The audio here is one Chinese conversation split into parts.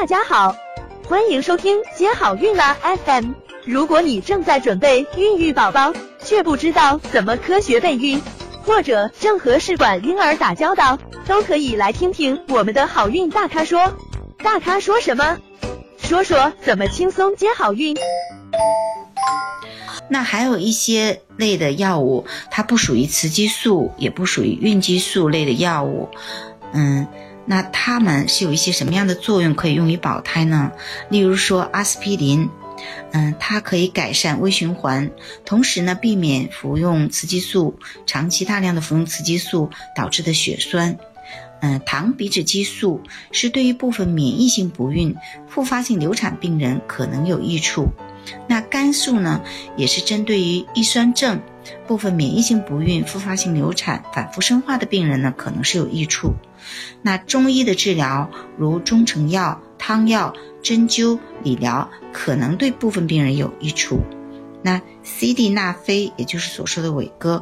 大家好，欢迎收听接好运啦 FM。如果你正在准备孕育宝宝，却不知道怎么科学备孕，或者正和试管婴儿打交道，都可以来听听我们的好运大咖说。大咖说什么？说说怎么轻松接好运。那还有一些类的药物，它不属于雌激素，也不属于孕激素类的药物，嗯。那它们是有一些什么样的作用可以用于保胎呢？例如说阿司匹林，嗯，它可以改善微循环，同时呢避免服用雌激素，长期大量的服用雌激素导致的血栓。嗯，糖皮质激素是对于部分免疫性不孕、复发性流产病人可能有益处。那肝素呢，也是针对于易酸症、部分免疫性不孕、复发性流产、反复生化的病人呢，可能是有益处。那中医的治疗，如中成药、汤药、针灸、理疗，可能对部分病人有益处。那 C-D 那非，也就是所说的伟哥，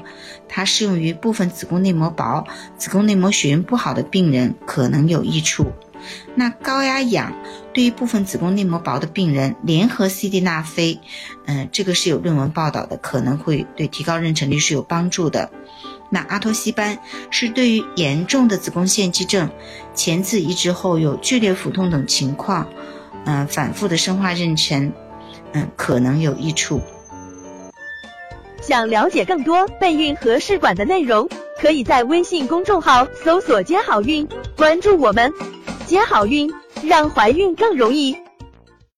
它适用于部分子宫内膜薄、子宫内膜血运不好的病人，可能有益处。那高压氧对于部分子宫内膜薄的病人，联合 C-D 那非，嗯，这个是有论文报道的，可能会对提高妊娠率是有帮助的。那阿托西班是对于严重的子宫腺肌症、前次移植后有剧烈腹痛等情况，嗯，反复的生化妊娠，嗯，可能有益处。想了解更多备孕和试管的内容，可以在微信公众号搜索“接好运”，关注我们，接好运，让怀孕更容易。